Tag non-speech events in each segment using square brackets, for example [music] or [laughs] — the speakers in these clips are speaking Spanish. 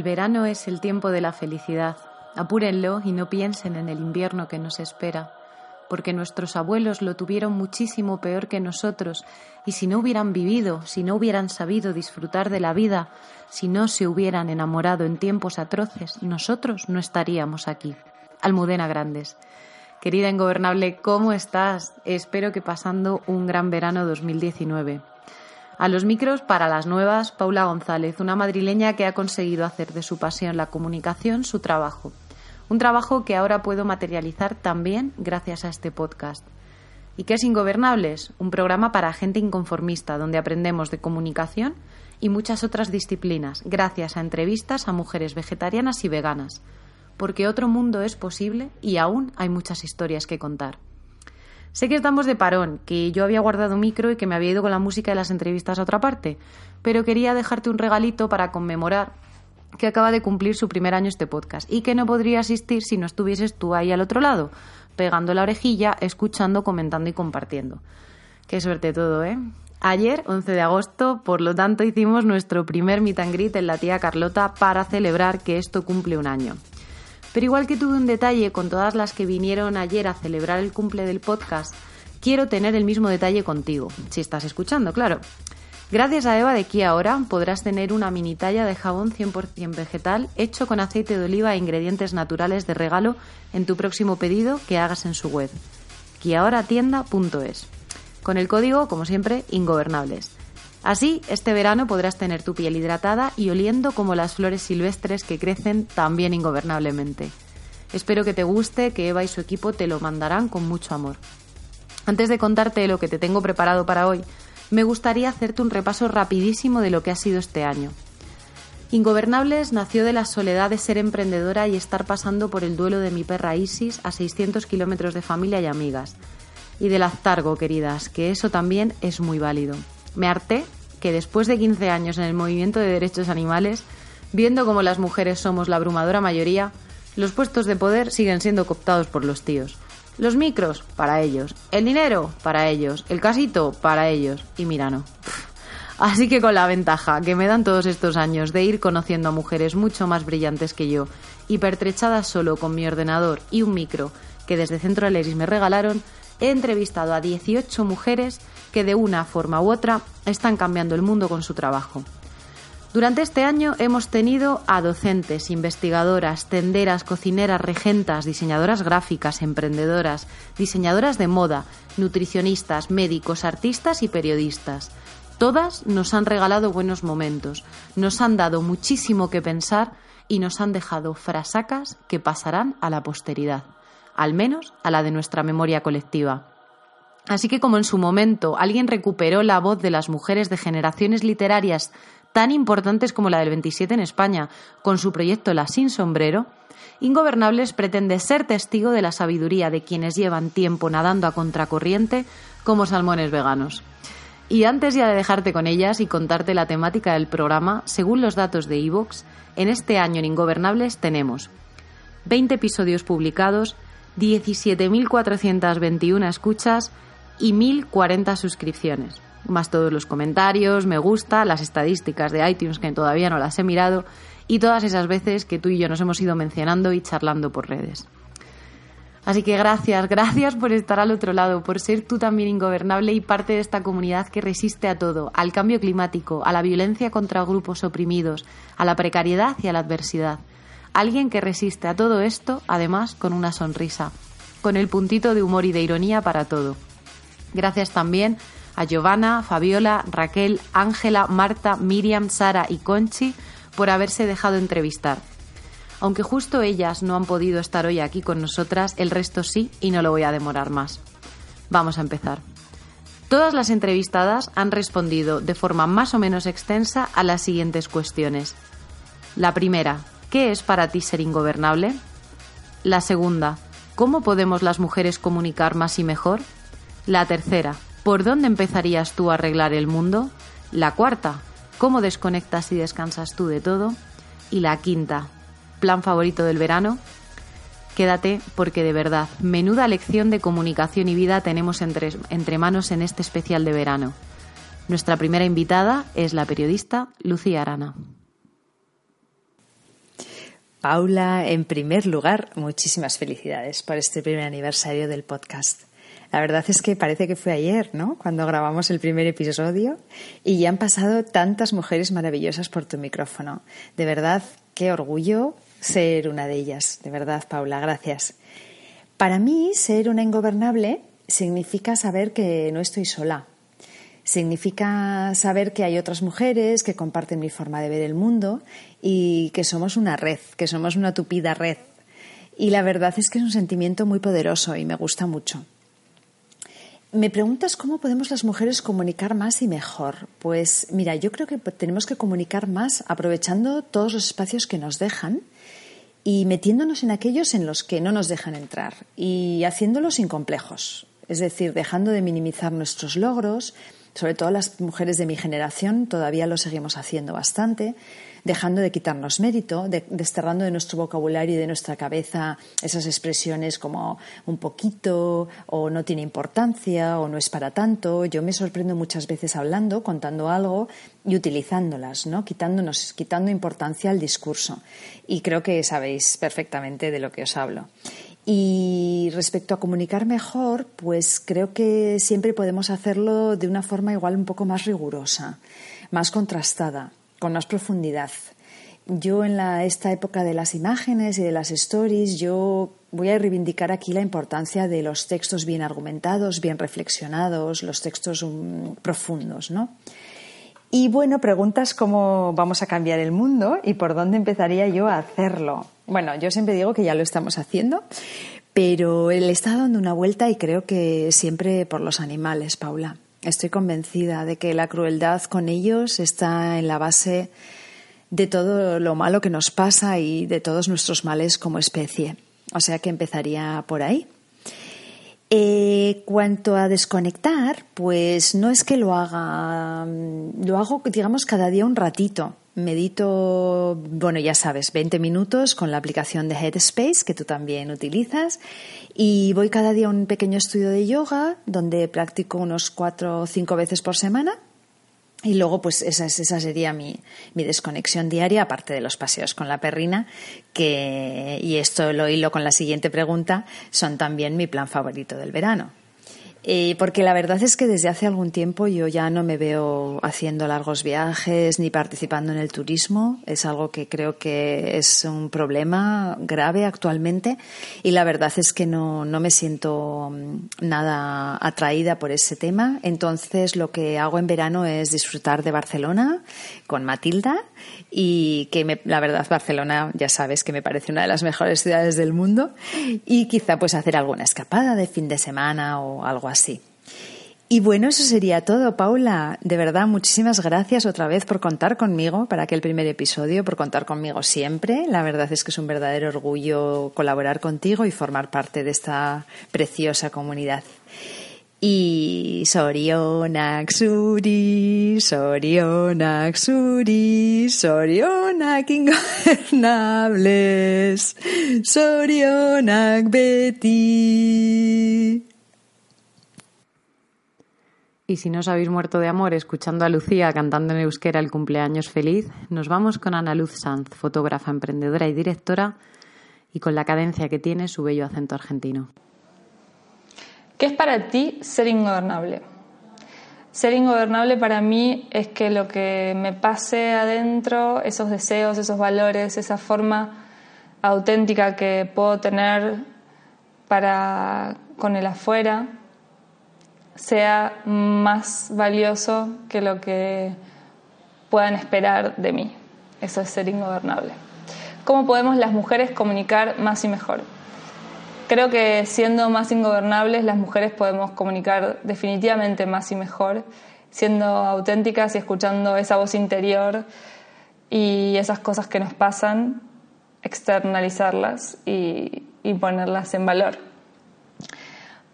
El verano es el tiempo de la felicidad. Apúrenlo y no piensen en el invierno que nos espera, porque nuestros abuelos lo tuvieron muchísimo peor que nosotros, y si no hubieran vivido, si no hubieran sabido disfrutar de la vida, si no se hubieran enamorado en tiempos atroces, nosotros no estaríamos aquí. Almudena Grandes. Querida Ingobernable, ¿cómo estás? Espero que pasando un gran verano 2019. A los micros para las nuevas, Paula González, una madrileña que ha conseguido hacer de su pasión la comunicación su trabajo. Un trabajo que ahora puedo materializar también gracias a este podcast. ¿Y qué es Ingobernables? Un programa para gente inconformista, donde aprendemos de comunicación y muchas otras disciplinas, gracias a entrevistas a mujeres vegetarianas y veganas. Porque otro mundo es posible y aún hay muchas historias que contar. Sé que estamos de parón, que yo había guardado micro y que me había ido con la música de las entrevistas a otra parte, pero quería dejarte un regalito para conmemorar que acaba de cumplir su primer año este podcast y que no podría asistir si no estuvieses tú ahí al otro lado, pegando la orejilla, escuchando, comentando y compartiendo. Qué suerte todo, ¿eh? Ayer, 11 de agosto, por lo tanto, hicimos nuestro primer meet and greet en la tía Carlota para celebrar que esto cumple un año. Pero igual que tuve un detalle con todas las que vinieron ayer a celebrar el cumple del podcast, quiero tener el mismo detalle contigo, si estás escuchando, claro. Gracias a Eva de aquí ahora podrás tener una mini talla de jabón 100% vegetal hecho con aceite de oliva e ingredientes naturales de regalo en tu próximo pedido que hagas en su web, quiahoratienda.es. Con el código, como siempre, ingobernables. Así, este verano podrás tener tu piel hidratada y oliendo como las flores silvestres que crecen también ingobernablemente. Espero que te guste, que Eva y su equipo te lo mandarán con mucho amor. Antes de contarte lo que te tengo preparado para hoy, me gustaría hacerte un repaso rapidísimo de lo que ha sido este año. Ingobernables nació de la soledad de ser emprendedora y estar pasando por el duelo de mi perra Isis a 600 kilómetros de familia y amigas. Y del aztargo, queridas, que eso también es muy válido. Me harté que después de 15 años en el movimiento de derechos animales, viendo como las mujeres somos la abrumadora mayoría, los puestos de poder siguen siendo cooptados por los tíos. Los micros, para ellos. El dinero, para ellos. El casito, para ellos. Y mira, no. [laughs] Así que con la ventaja que me dan todos estos años de ir conociendo a mujeres mucho más brillantes que yo y pertrechadas solo con mi ordenador y un micro que desde Centro Aleris me regalaron, he entrevistado a 18 mujeres que de una forma u otra están cambiando el mundo con su trabajo. Durante este año hemos tenido a docentes, investigadoras, tenderas, cocineras, regentas, diseñadoras gráficas, emprendedoras, diseñadoras de moda, nutricionistas, médicos, artistas y periodistas. Todas nos han regalado buenos momentos, nos han dado muchísimo que pensar y nos han dejado frasacas que pasarán a la posteridad, al menos a la de nuestra memoria colectiva. Así que como en su momento alguien recuperó la voz de las mujeres de generaciones literarias tan importantes como la del 27 en España, con su proyecto La Sin Sombrero, Ingobernables pretende ser testigo de la sabiduría de quienes llevan tiempo nadando a contracorriente como salmones veganos. Y antes ya de dejarte con ellas y contarte la temática del programa, según los datos de Evox, en este año en Ingobernables tenemos 20 episodios publicados, 17.421 escuchas y 1.040 suscripciones, más todos los comentarios, me gusta, las estadísticas de iTunes que todavía no las he mirado y todas esas veces que tú y yo nos hemos ido mencionando y charlando por redes. Así que gracias, gracias por estar al otro lado, por ser tú también ingobernable y parte de esta comunidad que resiste a todo, al cambio climático, a la violencia contra grupos oprimidos, a la precariedad y a la adversidad. Alguien que resiste a todo esto, además, con una sonrisa, con el puntito de humor y de ironía para todo. Gracias también a Giovanna, Fabiola, Raquel, Ángela, Marta, Miriam, Sara y Conchi por haberse dejado entrevistar. Aunque justo ellas no han podido estar hoy aquí con nosotras, el resto sí y no lo voy a demorar más. Vamos a empezar. Todas las entrevistadas han respondido de forma más o menos extensa a las siguientes cuestiones. La primera, ¿qué es para ti ser ingobernable? La segunda, ¿cómo podemos las mujeres comunicar más y mejor? La tercera, ¿por dónde empezarías tú a arreglar el mundo? La cuarta, ¿cómo desconectas y descansas tú de todo? Y la quinta, ¿plan favorito del verano? Quédate porque de verdad, menuda lección de comunicación y vida tenemos entre, entre manos en este especial de verano. Nuestra primera invitada es la periodista Lucía Arana. Paula, en primer lugar, muchísimas felicidades por este primer aniversario del podcast. La verdad es que parece que fue ayer, ¿no? Cuando grabamos el primer episodio y ya han pasado tantas mujeres maravillosas por tu micrófono. De verdad, qué orgullo ser una de ellas. De verdad, Paula, gracias. Para mí, ser una ingobernable significa saber que no estoy sola, Significa saber que hay otras mujeres que comparten mi forma de ver el mundo y que somos una red, que somos una tupida red. Y la verdad es que es un sentimiento muy poderoso y me gusta mucho. Me preguntas cómo podemos las mujeres comunicar más y mejor. Pues mira, yo creo que tenemos que comunicar más aprovechando todos los espacios que nos dejan y metiéndonos en aquellos en los que no nos dejan entrar y haciéndolo sin complejos. Es decir, dejando de minimizar nuestros logros, sobre todo las mujeres de mi generación todavía lo seguimos haciendo bastante, dejando de quitarnos mérito, desterrando de nuestro vocabulario y de nuestra cabeza esas expresiones como un poquito o no tiene importancia o no es para tanto. Yo me sorprendo muchas veces hablando, contando algo y utilizándolas, ¿no? Quitándonos, quitando importancia al discurso. Y creo que sabéis perfectamente de lo que os hablo. Y respecto a comunicar mejor, pues creo que siempre podemos hacerlo de una forma igual un poco más rigurosa, más contrastada, con más profundidad. Yo en esta época de las imágenes y de las stories, yo voy a reivindicar aquí la importancia de los textos bien argumentados, bien reflexionados, los textos um, profundos, ¿no? Y bueno, preguntas cómo vamos a cambiar el mundo y por dónde empezaría yo a hacerlo. Bueno, yo siempre digo que ya lo estamos haciendo, pero le está dando una vuelta y creo que siempre por los animales, Paula. Estoy convencida de que la crueldad con ellos está en la base de todo lo malo que nos pasa y de todos nuestros males como especie. O sea que empezaría por ahí. Eh, cuanto a desconectar, pues no es que lo haga, lo hago, digamos, cada día un ratito. Medito, bueno, ya sabes, 20 minutos con la aplicación de Headspace que tú también utilizas y voy cada día a un pequeño estudio de yoga donde practico unos cuatro o cinco veces por semana y luego, pues esa, esa sería mi, mi, desconexión diaria, aparte de los paseos con la perrina, que, y esto lo hilo con la siguiente pregunta, son también mi plan favorito del verano. Eh, porque la verdad es que desde hace algún tiempo yo ya no me veo haciendo largos viajes ni participando en el turismo. Es algo que creo que es un problema grave actualmente y la verdad es que no, no me siento mm, nada atraída por ese tema. Entonces lo que hago en verano es disfrutar de Barcelona con Matilda y que la verdad Barcelona ya sabes que me parece una de las mejores ciudades del mundo y quizá pues hacer alguna escapada de fin de semana o algo así. Y bueno, eso sería todo, Paula. De verdad, muchísimas gracias otra vez por contar conmigo para aquel primer episodio, por contar conmigo siempre. La verdad es que es un verdadero orgullo colaborar contigo y formar parte de esta preciosa comunidad. Y Sorionak Suri, Sorionak ingobernables, Sorionak Betty. Y si no os habéis muerto de amor escuchando a Lucía cantando en euskera el cumpleaños feliz, nos vamos con Ana Luz Sanz, fotógrafa, emprendedora y directora, y con la cadencia que tiene su bello acento argentino. ¿Qué es para ti ser ingobernable? Ser ingobernable para mí es que lo que me pase adentro, esos deseos, esos valores, esa forma auténtica que puedo tener para con el afuera, sea más valioso que lo que puedan esperar de mí. Eso es ser ingobernable. ¿Cómo podemos las mujeres comunicar más y mejor? Creo que siendo más ingobernables las mujeres podemos comunicar definitivamente más y mejor, siendo auténticas y escuchando esa voz interior y esas cosas que nos pasan, externalizarlas y, ponerlas en valor.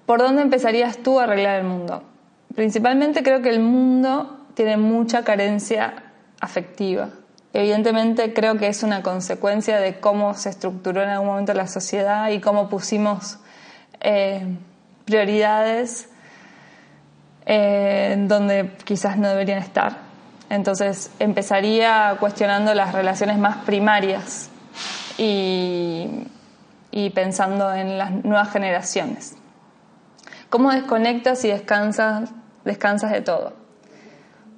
¿Por dónde empezarías tú a arreglar el mundo? Principalmente creo que el mundo tiene mucha carencia afectiva. Evidentemente creo que es una consecuencia de cómo se estructuró en algún momento la sociedad y cómo pusimos eh, prioridades eh, donde quizás no deberían estar. Entonces empezaría cuestionando las relaciones más primarias y, y pensando en las nuevas generaciones. ¿Cómo desconectas y descansas, descansas de todo?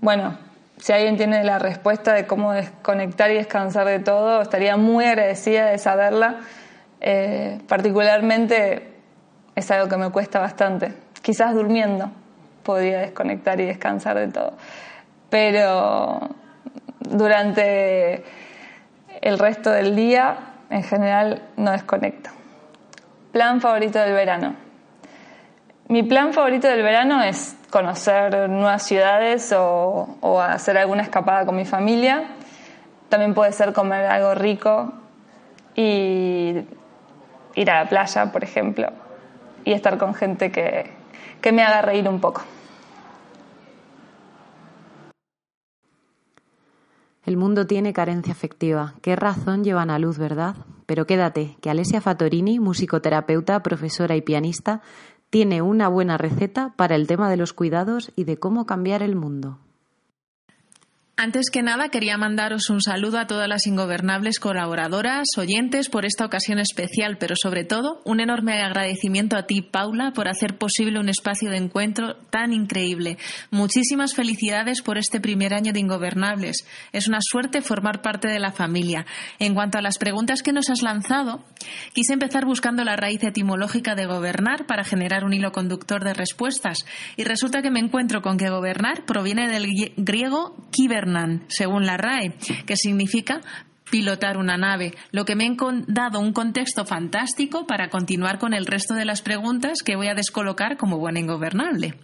Bueno, si alguien tiene la respuesta de cómo desconectar y descansar de todo, estaría muy agradecida de saberla. Eh, particularmente es algo que me cuesta bastante. Quizás durmiendo podría desconectar y descansar de todo. Pero durante el resto del día, en general, no desconecto. Plan favorito del verano. Mi plan favorito del verano es conocer nuevas ciudades o, hacer alguna escapada con mi familia. También puede ser comer algo rico y ir a la playa, por ejemplo, y estar con gente que, que me haga reír un poco. El mundo tiene carencia afectiva. ¿Qué razón llevan a luz, verdad? Pero quédate, que Alessia Fatorini, musicoterapeuta, profesora y pianista, tiene una buena receta para el tema de los cuidados y de cómo cambiar el mundo. Antes que nada, quería mandaros un saludo a todas las ingobernables colaboradoras, oyentes por esta ocasión especial, pero sobre todo un enorme agradecimiento a ti, Paula, por hacer posible un espacio de encuentro tan increíble. Muchísimas felicidades por este primer año de Ingobernables. Es una suerte formar parte de la familia. En cuanto a las preguntas que nos has lanzado, quise empezar buscando la raíz etimológica de gobernar para generar un hilo conductor de respuestas, y resulta que me encuentro con que gobernar proviene del griego kiber según la RAE, que significa pilotar una nave, lo que me ha dado un contexto fantástico para continuar con el resto de las preguntas que voy a descolocar como buena ingobernable.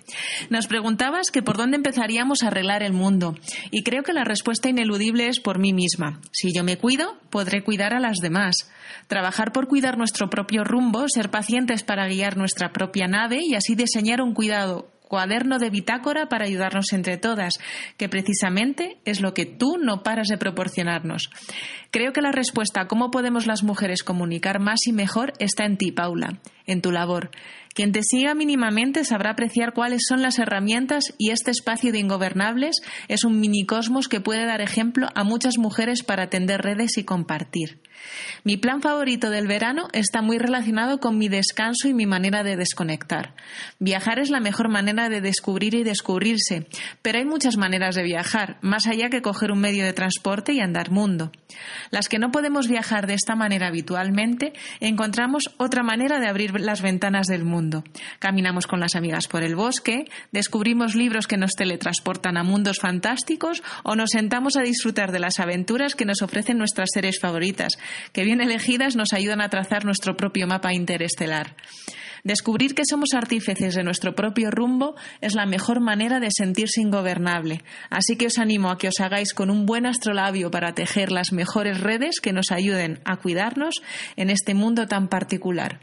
Nos preguntabas que por dónde empezaríamos a arreglar el mundo, y creo que la respuesta ineludible es por mí misma. Si yo me cuido, podré cuidar a las demás. Trabajar por cuidar nuestro propio rumbo, ser pacientes para guiar nuestra propia nave y así diseñar un cuidado cuaderno de bitácora para ayudarnos entre todas, que precisamente es lo que tú no paras de proporcionarnos. Creo que la respuesta a cómo podemos las mujeres comunicar más y mejor está en ti, Paula, en tu labor. Quien te siga mínimamente sabrá apreciar cuáles son las herramientas y este espacio de ingobernables es un minicosmos que puede dar ejemplo a muchas mujeres para atender redes y compartir. Mi plan favorito del verano está muy relacionado con mi descanso y mi manera de desconectar. Viajar es la mejor manera de descubrir y descubrirse, pero hay muchas maneras de viajar, más allá que coger un medio de transporte y andar mundo. Las que no podemos viajar de esta manera habitualmente, encontramos otra manera de abrir las ventanas del mundo. Caminamos con las amigas por el bosque, descubrimos libros que nos teletransportan a mundos fantásticos o nos sentamos a disfrutar de las aventuras que nos ofrecen nuestras series favoritas, que bien elegidas nos ayudan a trazar nuestro propio mapa interestelar. Descubrir que somos artífices de nuestro propio rumbo es la mejor manera de sentirse ingobernable, así que os animo a que os hagáis con un buen astrolabio para tejer las mejores redes que nos ayuden a cuidarnos en este mundo tan particular.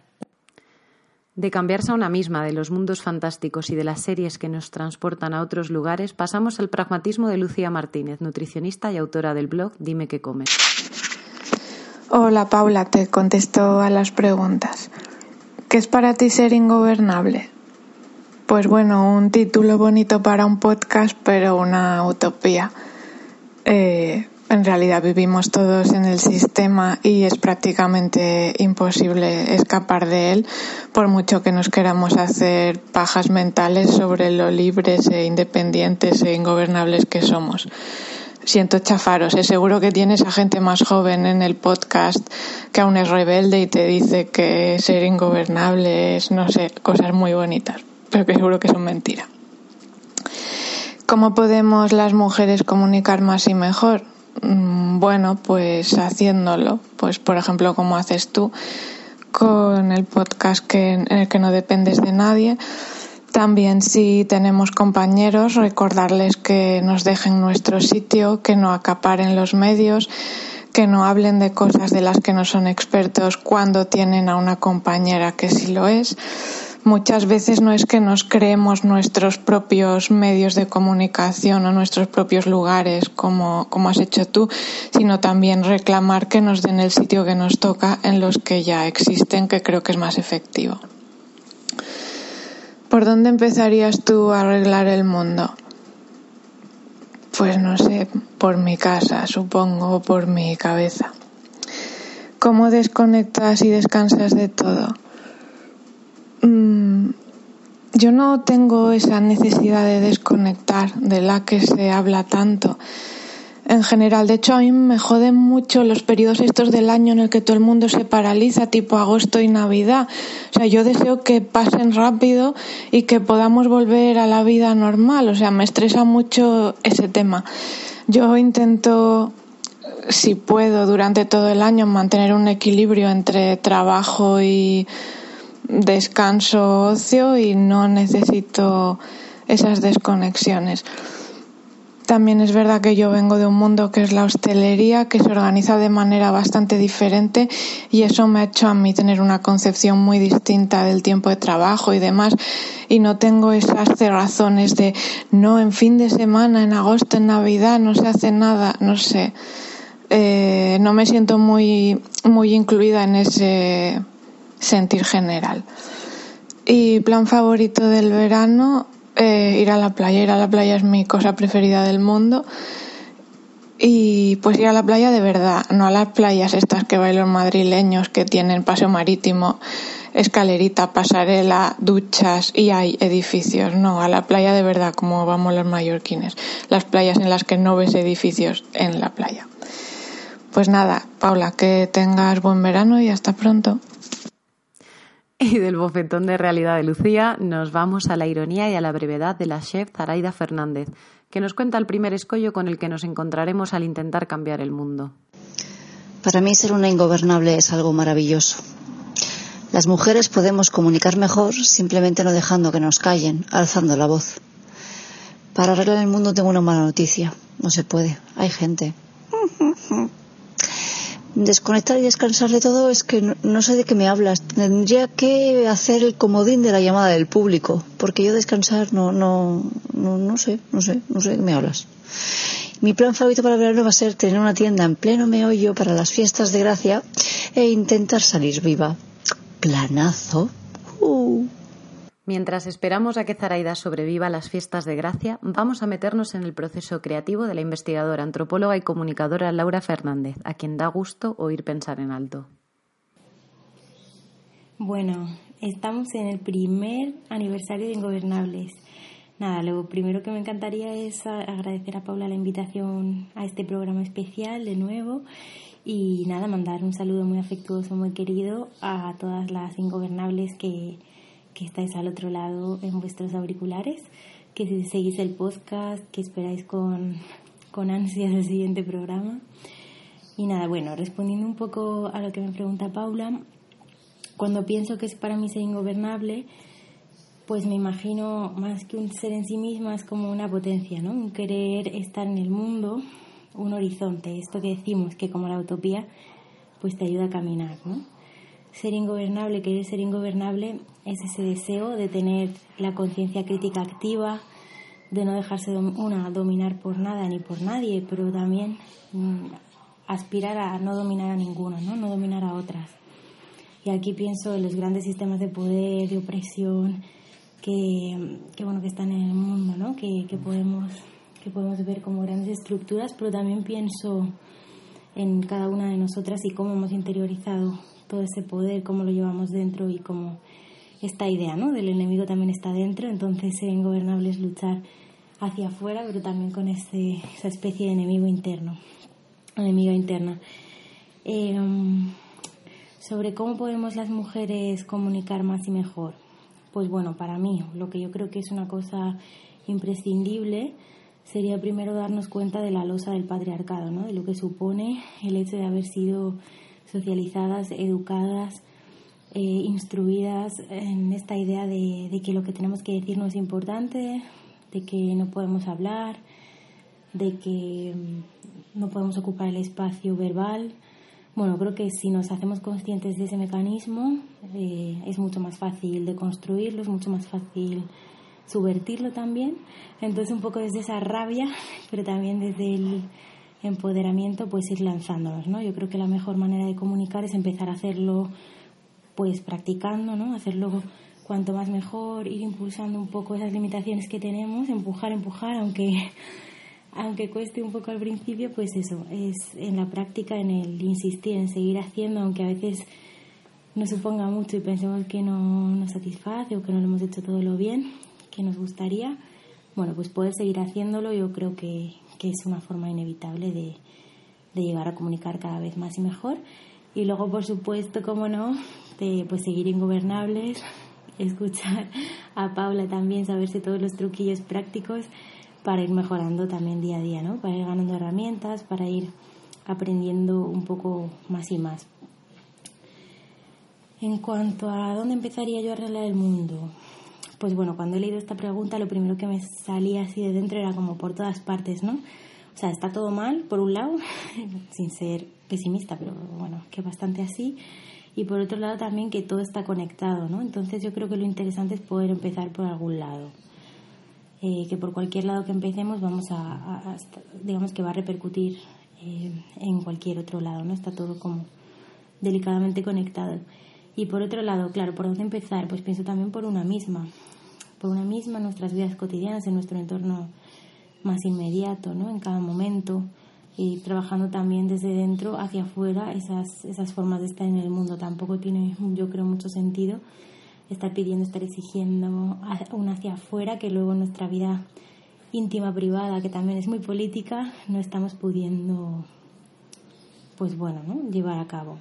De cambiarse a una misma de los mundos fantásticos y de las series que nos transportan a otros lugares, pasamos al pragmatismo de Lucía Martínez, nutricionista y autora del blog Dime qué comes. Hola Paula, te contesto a las preguntas. ¿Qué es para ti ser ingobernable? Pues bueno, un título bonito para un podcast, pero una utopía. Eh, en realidad vivimos todos en el sistema y es prácticamente imposible escapar de él, por mucho que nos queramos hacer pajas mentales sobre lo libres e independientes e ingobernables que somos siento chafaros. Es seguro que tienes a gente más joven en el podcast que aún es rebelde y te dice que ser ingobernable es, no sé, cosas muy bonitas, pero que seguro que son mentiras. ¿Cómo podemos las mujeres comunicar más y mejor? Mm, bueno, pues haciéndolo. Pues, por ejemplo, como haces tú con el podcast que, en el que no dependes de nadie también si tenemos compañeros, recordarles que nos dejen nuestro sitio, que no acaparen los medios, que no hablen de cosas de las que no son expertos cuando tienen a una compañera que sí lo es. Muchas veces no es que nos creemos nuestros propios medios de comunicación o nuestros propios lugares, como, como has hecho tú, sino también reclamar que nos den el sitio que nos toca en los que ya existen, que creo que es más efectivo. ¿Por dónde empezarías tú a arreglar el mundo? Pues no sé, por mi casa, supongo, o por mi cabeza. ¿Cómo desconectas y descansas de todo? Mm, yo no tengo esa necesidad de desconectar de la que se habla tanto en general. De hecho, a mí me joden mucho los periodos estos del año en el que todo el mundo se paraliza, tipo agosto y Navidad. O sea, yo deseo que pasen rápido y que podamos volver a la vida normal. O sea, me estresa mucho ese tema. Yo intento, si puedo, durante todo el año mantener un equilibrio entre trabajo y descanso, ocio y no necesito esas desconexiones. También es verdad que yo vengo de un mundo que es la hostelería, que se organiza de manera bastante diferente y eso me ha hecho a mí tener una concepción muy distinta del tiempo de trabajo y demás. Y no tengo esas cerrazones de no, en fin de semana, en agosto, en Navidad, no se hace nada, no sé. Eh, no me siento muy, muy incluida en ese sentir general. Y plan favorito del verano, eh, ir a la playa. Ir a la playa es mi cosa preferida del mundo. Y pues ir a la playa de verdad, no a las playas estas que bailan madrileños que tienen paseo marítimo, escalerita, pasarela, duchas y hay edificios. No, a la playa de verdad, como vamos los mallorquines. Las playas en las que no ves edificios en la playa. Pues nada, Paula, que tengas buen verano y hasta pronto. [laughs] Y del bofetón de realidad de Lucía nos vamos a la ironía y a la brevedad de la chef Zaraida Fernández, que nos cuenta el primer escollo con el que nos encontraremos al intentar cambiar el mundo. Para mí ser una ingobernable es algo maravilloso. Las mujeres podemos comunicar mejor simplemente no dejando que nos callen, alzando la voz. Para arreglar el mundo tengo una mala noticia. No se puede. Hay gente desconectar y descansar de todo es que no, sé de qué me hablas. Tendría que hacer el comodín de la llamada del público, porque yo descansar no, no, no, no sé, no sé, no sé de qué me hablas. Mi plan favorito para el verano va a ser tener una tienda en pleno meollo para las fiestas de gracia e intentar salir viva. Planazo. Uh. Mientras esperamos a que Zaraida sobreviva a las fiestas de Gracia, vamos a meternos en el proceso creativo de la investigadora, antropóloga y comunicadora Laura Fernández, a quien da gusto oír pensar en alto. Bueno, estamos en el primer aniversario de Ingobernables. Nada, lo primero que me encantaría es agradecer a Paula la invitación a este programa especial de nuevo y nada, mandar un saludo muy afectuoso, muy querido a todas las ingobernables que que estáis al otro lado en vuestros auriculares, que si seguís el podcast, que esperáis con, con ansias el siguiente programa. Y nada, bueno, respondiendo un poco a lo que me pregunta Paula, cuando pienso que es para mí ser ingobernable, pues me imagino más que un ser en sí misma, es como una potencia, ¿no? Un querer estar en el mundo, un horizonte, esto que decimos que como la utopía, pues te ayuda a caminar, ¿no? Ser ingobernable, querer ser ingobernable, es ese deseo de tener la conciencia crítica activa, de no dejarse una dominar por nada ni por nadie, pero también mm, aspirar a no dominar a ninguno, ¿no? no dominar a otras. Y aquí pienso en los grandes sistemas de poder, de opresión que, que bueno, que están en el mundo, ¿no? que, que, podemos, que podemos ver como grandes estructuras, pero también pienso en cada una de nosotras y cómo hemos interiorizado todo ese poder, cómo lo llevamos dentro y cómo esta idea ¿no? del enemigo también está dentro, entonces ser ingobernable es luchar hacia afuera, pero también con ese, esa especie de enemigo interno, enemiga interna. Eh, sobre cómo podemos las mujeres comunicar más y mejor. Pues bueno, para mí lo que yo creo que es una cosa imprescindible sería primero darnos cuenta de la losa del patriarcado, ¿no? de lo que supone el hecho de haber sido socializadas, educadas, eh, instruidas en esta idea de, que lo que tenemos que decir no es importante, de que no podemos hablar, de que mm, no podemos ocupar el espacio verbal. Bueno, creo que si nos hacemos conscientes de ese mecanismo, eh, es mucho más fácil de construirlo, es mucho más fácil subvertirlo también. Entonces, un poco desde esa rabia, [laughs] pero también desde el empoderamiento, pues ir lanzándonos, ¿no? Yo creo que la mejor manera de comunicar es empezar a hacerlo, pues practicando, ¿no? Hacerlo cuanto más mejor, ir impulsando un poco esas limitaciones que tenemos, empujar, empujar, aunque [laughs] aunque cueste un poco al principio, pues eso, es en la práctica, en el insistir, en seguir haciendo, aunque a veces nos suponga mucho y pensemos que no nos satisface o que no lo hemos hecho todo lo bien que nos gustaría, bueno, pues poder seguir haciéndolo yo creo que, que es una forma inevitable de, de, llegar a comunicar cada vez más y mejor. Y luego, por supuesto, como no, de pues seguir ingobernables, [laughs] escuchar a Paula también, saberse todos los truquillos prácticos para ir mejorando también día a día, ¿no? Para ir ganando herramientas, para ir aprendiendo un poco más y más. En cuanto a dónde empezaría yo a arreglar el mundo, pues bueno, cuando he leído esta pregunta, lo primero que me salía así de dentro era como por todas partes, ¿no? O sea, está todo mal, por un lado, [laughs] sin ser pesimista, pero bueno, que bastante así. Y por otro lado también que todo está conectado, ¿no? Entonces yo creo que lo interesante es poder empezar por algún lado. Eh, que por cualquier lado que empecemos vamos a, digamos que va a repercutir eh, en cualquier otro lado, ¿no? Está todo como delicadamente conectado. Y por otro lado, claro, ¿por dónde empezar? Pues pienso también por una misma, por una misma en nuestras vidas cotidianas, en nuestro entorno más inmediato, ¿no? En cada momento y trabajando también desde dentro hacia afuera esas, esas formas de estar en el mundo. Tampoco tiene, yo creo, mucho sentido estar pidiendo, estar exigiendo una hacia afuera que luego nuestra vida íntima, privada, que también es muy política, no estamos pudiendo, pues bueno, ¿no? llevar a cabo.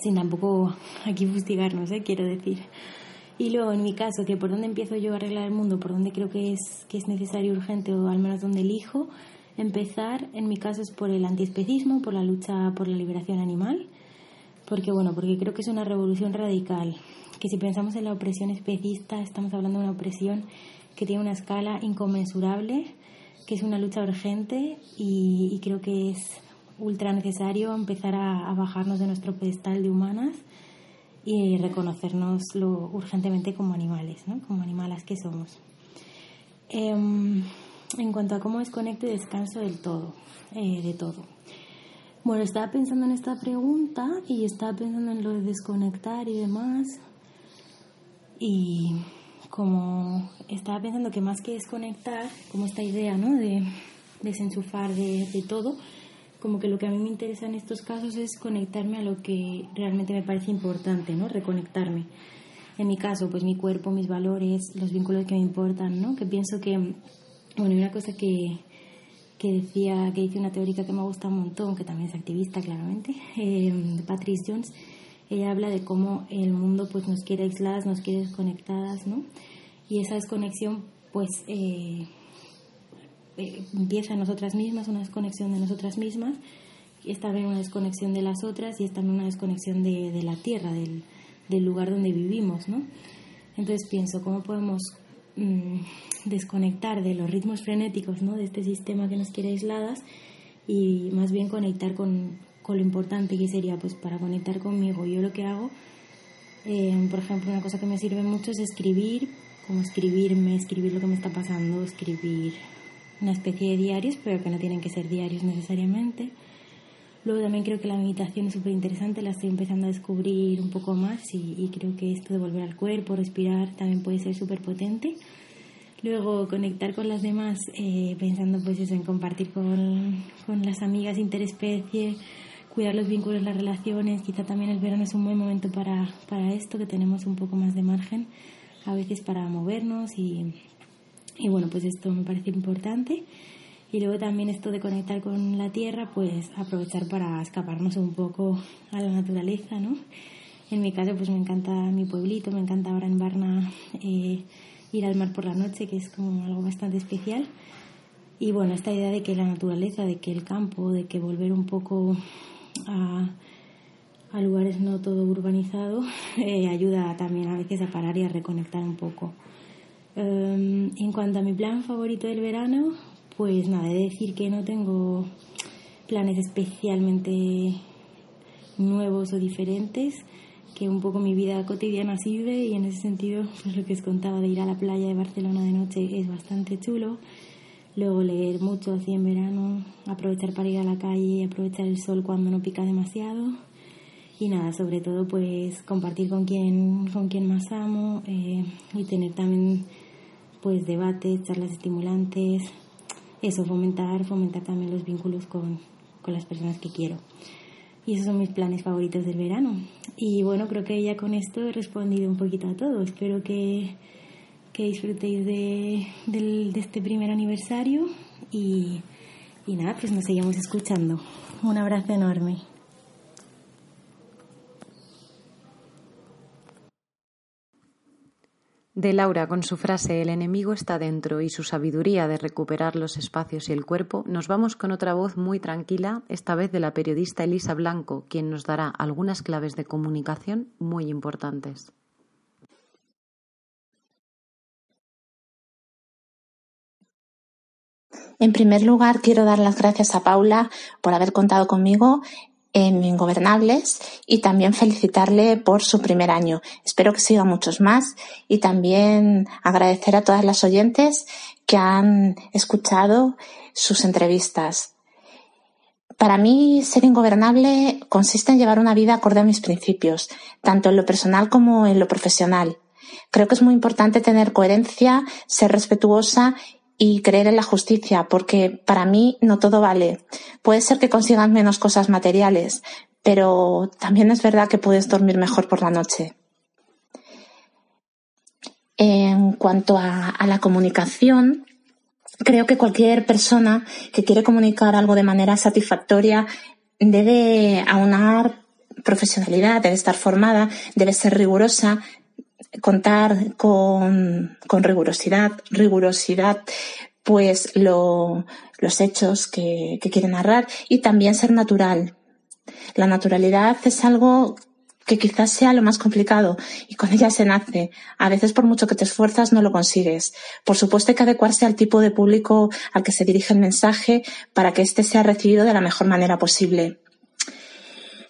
Sin tampoco aquí fustigarnos, ¿eh? quiero decir. Y luego, en mi caso, que por dónde empiezo yo a arreglar el mundo, por dónde creo que es, que es necesario, urgente, o al menos donde elijo, empezar, en mi caso, es por el antiespecismo, por la lucha por la liberación animal. Porque, bueno, porque creo que es una revolución radical. Que si pensamos en la opresión especista, estamos hablando de una opresión que tiene una escala inconmensurable, que es una lucha urgente y, y creo que es ultra necesario empezar a, bajarnos de nuestro pedestal de humanas y reconocernos lo urgentemente como animales, ¿no? como animalas que somos. Em, en cuanto a cómo desconecto y descanso del todo, eh, de todo. Bueno, estaba pensando en esta pregunta y estaba pensando en lo de desconectar y demás. Y como estaba pensando que más que desconectar, como esta idea ¿no? de desenchufar de, de todo, como que lo que a mí me interesa en estos casos es conectarme a lo que realmente me parece importante, ¿no? Reconectarme. En mi caso, pues mi cuerpo, mis valores, los vínculos que me importan, ¿no? Que pienso que, bueno, una cosa que, que decía, que dice una teórica que me gusta un montón, que también es activista, claramente, [laughs] eh, Patrice Jones, ella habla de cómo el mundo pues nos quiere aisladas, nos quiere desconectadas, ¿no? Y esa desconexión, pues... Eh, eh, empieza en nosotras mismas, una desconexión de nosotras mismas, y está en una desconexión de las otras y está en una desconexión de, de la tierra, del, del, lugar donde vivimos, ¿no? Entonces pienso, ¿cómo podemos mm, desconectar de los ritmos frenéticos, ¿no? De este sistema que nos quiere aisladas y más bien conectar con, con lo importante que sería, pues para conectar conmigo. Yo lo que hago, eh, por ejemplo, una cosa que me sirve mucho es escribir, como escribirme, escribir lo que me está pasando, escribir una especie de diarios, pero que no tienen que ser diarios necesariamente. Luego también creo que la meditación es súper interesante, la estoy empezando a descubrir un poco más y, creo que esto de volver al cuerpo, respirar, también puede ser súper potente. Luego conectar con las demás, eh, pensando pues eso, en compartir con, con las amigas interespecie, cuidar los vínculos, las relaciones. Quizá también el verano es un buen momento para, para esto, que tenemos un poco más de margen a veces para movernos y, y bueno, pues esto me parece importante. Y luego también esto de conectar con la tierra, pues aprovechar para escaparnos un poco a la naturaleza, ¿no? En mi caso, pues me encanta mi pueblito, me encanta ahora en Varna eh, ir al mar por la noche, que es como algo bastante especial. Y bueno, esta idea de que la naturaleza, de que el campo, de que volver un poco a, a lugares no todo urbanizado, [laughs] eh, ayuda también a veces a parar y a reconectar un poco. Em, en cuanto a mi plan favorito del verano, pues nada, he de decir que no tengo planes especialmente nuevos o diferentes, que un poco mi vida cotidiana sirve y en ese sentido, pues lo que os contaba de ir a la playa de Barcelona de noche es bastante chulo. Luego leer mucho así en verano, aprovechar para ir a la calle, aprovechar el sol cuando no pica demasiado. Y nada, sobre todo pues compartir con quien, con quien más amo eh, y tener también pues debates, charlas estimulantes, eso, fomentar, fomentar también los vínculos con, con las personas que quiero. Y esos son mis planes favoritos del verano. Y bueno, creo que ya con esto he respondido un poquito a todo. Espero que, que disfrutéis de, de este primer aniversario y, y nada, pues nos seguimos escuchando. Un abrazo enorme. De Laura, con su frase El enemigo está dentro y su sabiduría de recuperar los espacios y el cuerpo, nos vamos con otra voz muy tranquila, esta vez de la periodista Elisa Blanco, quien nos dará algunas claves de comunicación muy importantes. En primer lugar, quiero dar las gracias a Paula por haber contado conmigo en Ingobernables y también felicitarle por su primer año. Espero que siga muchos más y también agradecer a todas las oyentes que han escuchado sus entrevistas. Para mí, ser ingobernable consiste en llevar una vida acorde a mis principios, tanto en lo personal como en lo profesional. Creo que es muy importante tener coherencia, ser respetuosa y creer en la justicia, porque para mí no todo vale. Puede ser que consigas menos cosas materiales, pero también es verdad que puedes dormir mejor por la noche. En cuanto a, la comunicación, creo que cualquier persona que quiere comunicar algo de manera satisfactoria debe aunar profesionalidad, debe estar formada, debe ser rigurosa, contar con, con rigurosidad, rigurosidad, pues lo, los hechos que, que quiere narrar y también ser natural. La naturalidad es algo que quizás sea lo más complicado y con ella se nace. A veces por mucho que te esfuerzas no lo consigues. Por supuesto hay que adecuarse al tipo de público al que se dirige el mensaje para que éste sea recibido de la mejor manera posible.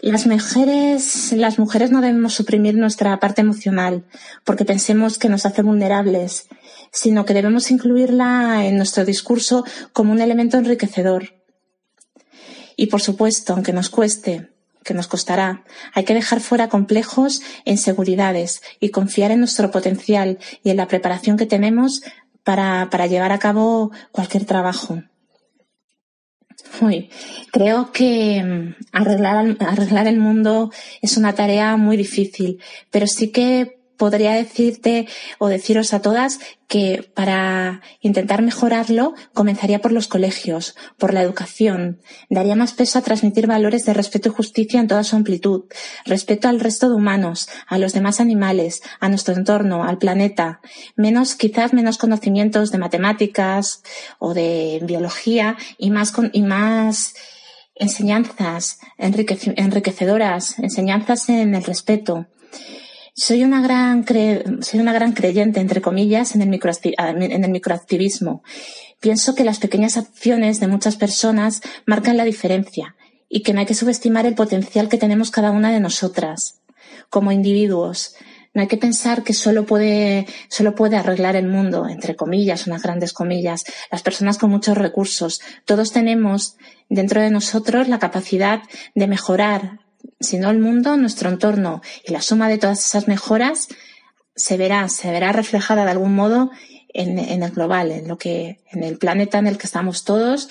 Las mujeres, las mujeres no debemos suprimir nuestra parte emocional porque pensemos que nos hace vulnerables, sino que debemos incluirla en nuestro discurso como un elemento enriquecedor. Y por supuesto, aunque nos cueste, que nos costará, hay que dejar fuera complejos e inseguridades y confiar en nuestro potencial y en la preparación que tenemos para, para llevar a cabo cualquier trabajo. Uy, creo que mm, arreglar, arreglar el mundo es una tarea muy difícil, pero sí que podría decirte o deciros a todas que para intentar mejorarlo comenzaría por los colegios, por la educación. Daría más peso a transmitir valores de respeto y justicia en toda su amplitud, respeto al resto de humanos, a los demás animales, a nuestro entorno, al planeta. Menos, quizás menos conocimientos de matemáticas o de biología y más, y más enseñanzas enriquecedoras, enseñanzas en el respeto. Soy una gran, soy una gran creyente, entre comillas, en el, en el microactivismo. Pienso que las pequeñas acciones de muchas personas marcan la diferencia y que no hay que subestimar el potencial que tenemos cada una de nosotras como individuos. No hay que pensar que solo puede, solo puede arreglar el mundo, entre comillas, unas grandes comillas, las personas con muchos recursos. Todos tenemos dentro de nosotros la capacidad de mejorar sino el mundo, nuestro entorno y la suma de todas esas mejoras se verá, se verá reflejada de algún modo en, el global, en lo que, en el planeta en el que estamos todos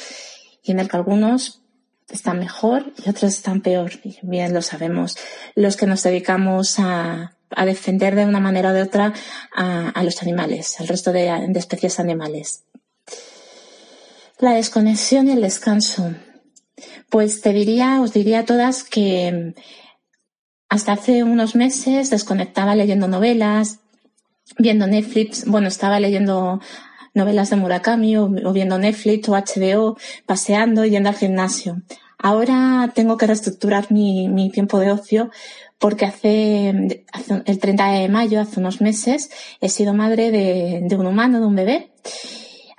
y en el que algunos están mejor y otros están peor. Y bien lo sabemos. Los que nos dedicamos a, a defender de una manera o de otra a, a los animales, al resto de, de especies animales. La desconexión y el descanso. Pues te diría, os diría a todas que hasta hace unos meses desconectaba leyendo novelas, viendo Netflix, bueno, estaba leyendo novelas de Murakami o, viendo Netflix o HBO, paseando y yendo al gimnasio. Ahora tengo que reestructurar mi, mi tiempo de ocio porque hace, hace, el 30 de mayo, hace unos meses, he sido madre de, de un humano, de un bebé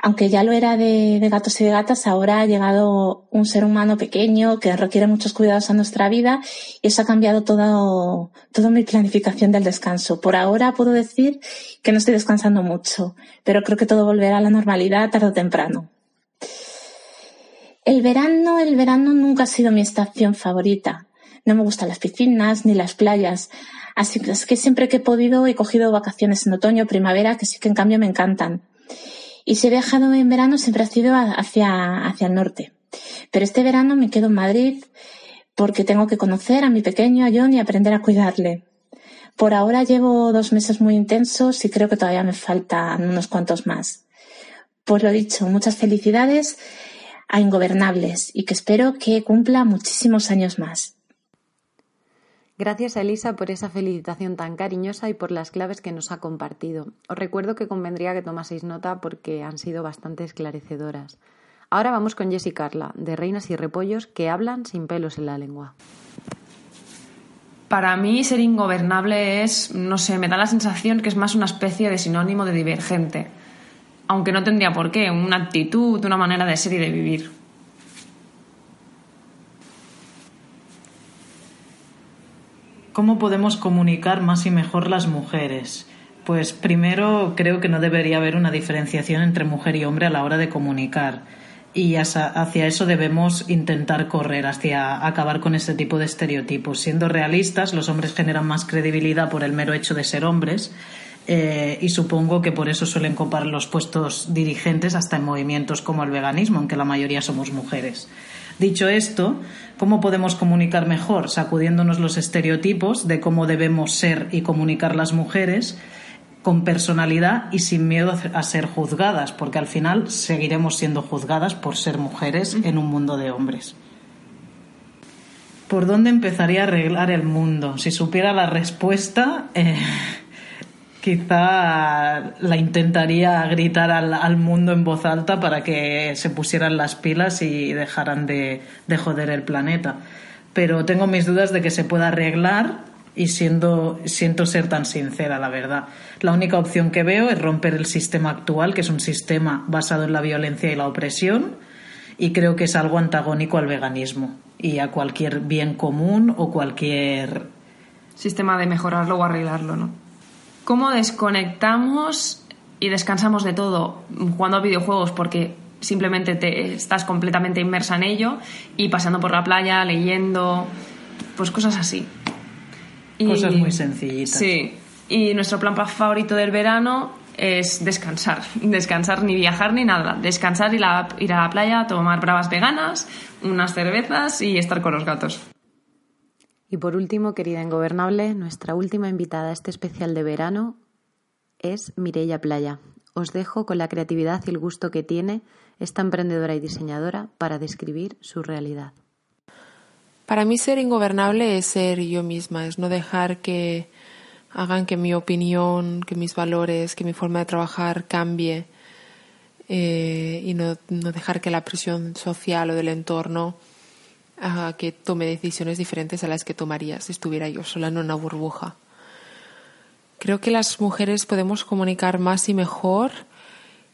aunque ya lo era de, gatos y de gatas, ahora ha llegado un ser humano pequeño que requiere muchos cuidados a nuestra vida y eso ha cambiado todo, toda mi planificación del descanso. Por ahora puedo decir que no estoy descansando mucho, pero creo que todo volverá a la normalidad tarde o temprano. El verano, el verano nunca ha sido mi estación favorita. No me gustan las piscinas ni las playas. Así que siempre que he podido he cogido vacaciones en otoño, primavera, que sí que en cambio me encantan. Y si he viajado en verano siempre ha sido hacia, hacia el norte. Pero este verano me quedo en Madrid porque tengo que conocer a mi pequeño, a John, y aprender a cuidarle. Por ahora llevo dos meses muy intensos y creo que todavía me faltan unos cuantos más. Pues lo dicho, muchas felicidades a Ingobernables y que espero que cumpla muchísimos años más. Gracias a Elisa por esa felicitación tan cariñosa y por las claves que nos ha compartido. Os recuerdo que convendría que tomaseis nota porque han sido bastante esclarecedoras. Ahora vamos con Jessy Carla, de Reinas y Repollos, que hablan sin pelos en la lengua. Para mí ser ingobernable es, no sé, me da la sensación que es más una especie de sinónimo de divergente, aunque no tendría por qué, una actitud, una manera de ser y de vivir. ¿Cómo podemos comunicar más y mejor las mujeres? Pues primero creo que no debería haber una diferenciación entre mujer y hombre a la hora de comunicar y hacia eso debemos intentar correr, hacia acabar con este tipo de estereotipos. Siendo realistas, los hombres generan más credibilidad por el mero hecho de ser hombres eh, y supongo que por eso suelen copar los puestos dirigentes hasta en movimientos como el veganismo, aunque la mayoría somos mujeres. Dicho esto, ¿cómo podemos comunicar mejor? Sacudiéndonos los estereotipos de cómo debemos ser y comunicar las mujeres con personalidad y sin miedo a ser juzgadas, porque al final seguiremos siendo juzgadas por ser mujeres en un mundo de hombres. ¿Por dónde empezaría a arreglar el mundo? Si supiera la respuesta, eh, quizá la intentaría gritar al, mundo en voz alta para que se pusieran las pilas y dejaran de, de joder el planeta. Pero tengo mis dudas de que se pueda arreglar y siendo, siento ser tan sincera, la verdad. La única opción que veo es romper el sistema actual, que es un sistema basado en la violencia y la opresión, y creo que es algo antagónico al veganismo y a cualquier bien común o cualquier sistema de mejorarlo o arreglarlo, ¿no? ¿Cómo desconectamos y descansamos de todo jugando a videojuegos? Porque simplemente te estás completamente inmersa en ello y pasando por la playa, leyendo, pues cosas así. Cosas muy sencillitas. Sí. Y nuestro plan favorito del verano es descansar. [laughs] Descansar ni viajar ni nada. Descansar y ir a la playa, tomar bravas veganas, unas cervezas y estar con los gatos. Y por último, querida Ingobernable, nuestra última invitada a este especial de verano es Mireia Playa. Os dejo con la creatividad y el gusto que tiene esta emprendedora y diseñadora para describir su realidad. Para mí ser ingobernable es ser yo misma, es no dejar que hagan que mi opinión, que mis valores, que mi forma de trabajar cambie eh, y no, dejar que la presión social o del entorno que tome decisiones diferentes a las que tomaría si estuviera yo sola en una burbuja. Creo que las mujeres podemos comunicar más y mejor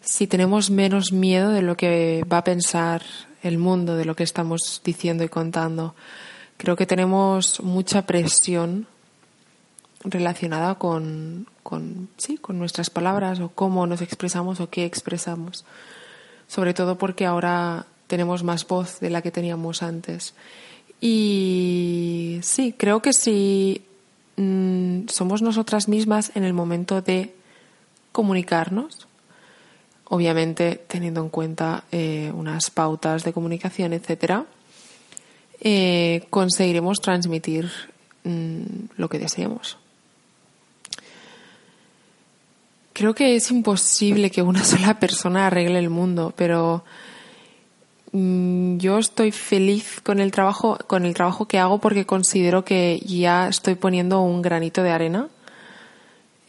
si tenemos menos miedo de lo que va a pensar el mundo, de lo que estamos diciendo y contando. Creo que tenemos mucha presión relacionada con, con, sí, con nuestras palabras o cómo nos expresamos o qué expresamos. Sobre todo porque ahora tenemos más voz de la que teníamos antes. Y sí, creo que si mm, somos nosotras mismas en el momento de comunicarnos, obviamente teniendo en cuenta eh, unas pautas de comunicación, etcétera, eh, conseguiremos transmitir mm, lo que deseemos. Creo que es imposible que una [laughs] sola persona arregle el mundo, pero yo estoy feliz con el trabajo, con el trabajo que hago porque considero que ya estoy poniendo un granito de arena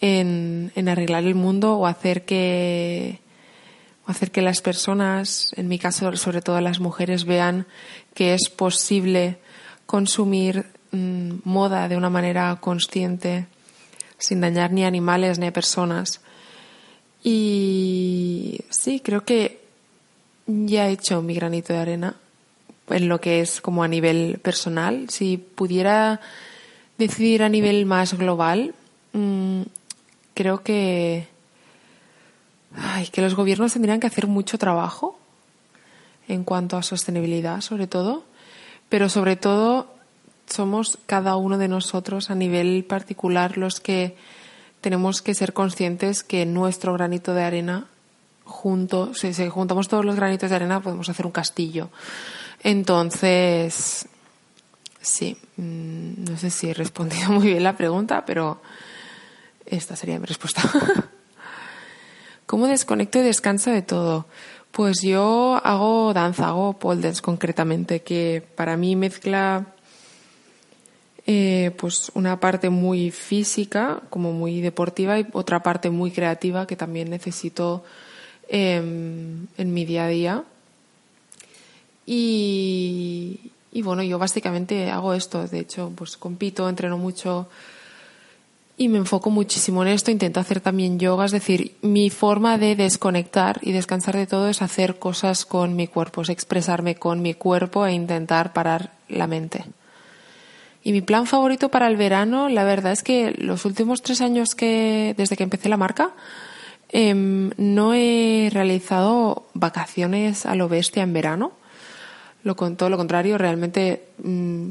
en arreglar el mundo o hacer que hacer que las personas, en mi caso sobre todo las mujeres, vean que es posible consumir mm, moda de una manera consciente, sin dañar ni animales ni personas. Y sí, creo que ya he hecho mi granito de arena en lo que es como a nivel personal. Si pudiera decidir a nivel más global, mm, creo que que los gobiernos tendrían que hacer mucho trabajo en cuanto a sostenibilidad, sobre todo, pero sobre todo somos cada uno de nosotros a nivel particular los que tenemos que ser conscientes que nuestro granito de arena juntos, si, juntamos todos los granitos de arena, podemos hacer un castillo. Entonces, sí, mm, no sé si he respondido [laughs] muy bien la pregunta, pero esta sería mi respuesta. [laughs] ¿Cómo desconecto y descanso de todo? Pues yo hago danza, hago pole dance concretamente, que para mí mezcla eh, pues una parte muy física, como muy deportiva, y otra parte muy creativa que también necesito em, en mi día a día. Y, y bueno, yo básicamente hago esto. De hecho, pues compito, entreno mucho y me enfoco muchísimo en esto. Intento hacer también yoga. Es decir, mi forma de desconectar y descansar de todo es hacer cosas con mi cuerpo, es expresarme con mi cuerpo e intentar parar la mente. Y mi plan favorito para el verano, la verdad es que los últimos tres años que, desde que empecé la marca, em, no he realizado vacaciones a lo bestia en verano. Lo, todo lo contrario, realmente mm,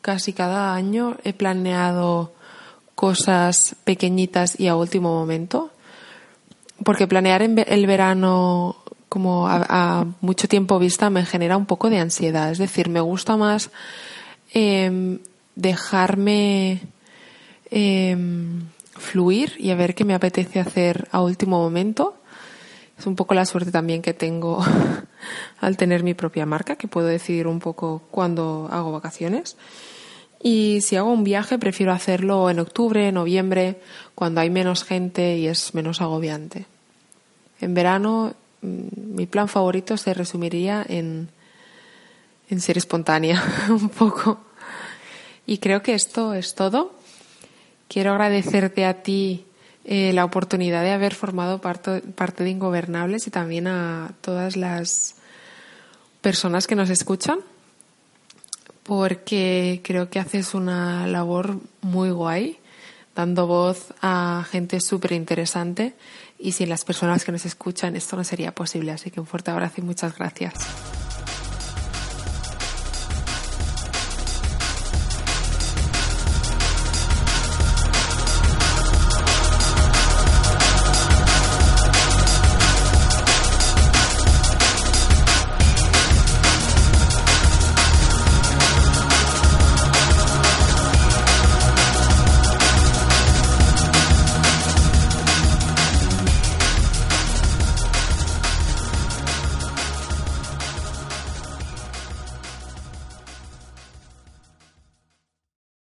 casi cada año he planeado cosas pequeñitas y a último momento. Porque planear el verano como a, mucho tiempo vista me genera un poco de ansiedad. Es decir, me gusta más em, dejarme em, fluir y a ver qué me apetece hacer a último momento. Es un poco la suerte también que tengo [laughs] al tener mi propia marca, que puedo decidir un poco cuándo hago vacaciones. Y si hago un viaje, prefiero hacerlo en octubre, noviembre, cuando hay menos gente y es menos agobiante. En verano, mm, mi plan favorito se resumiría en, en ser espontánea [laughs] un poco. Y creo que esto es todo. Quiero agradecerte a ti eh, la oportunidad de haber formado parte, parte de Ingobernables y también a todas las personas que nos escuchan porque creo que haces una labor muy guay, dando voz a gente súper interesante y sin las personas que nos escuchan esto no sería posible. Así que un fuerte abrazo y muchas gracias.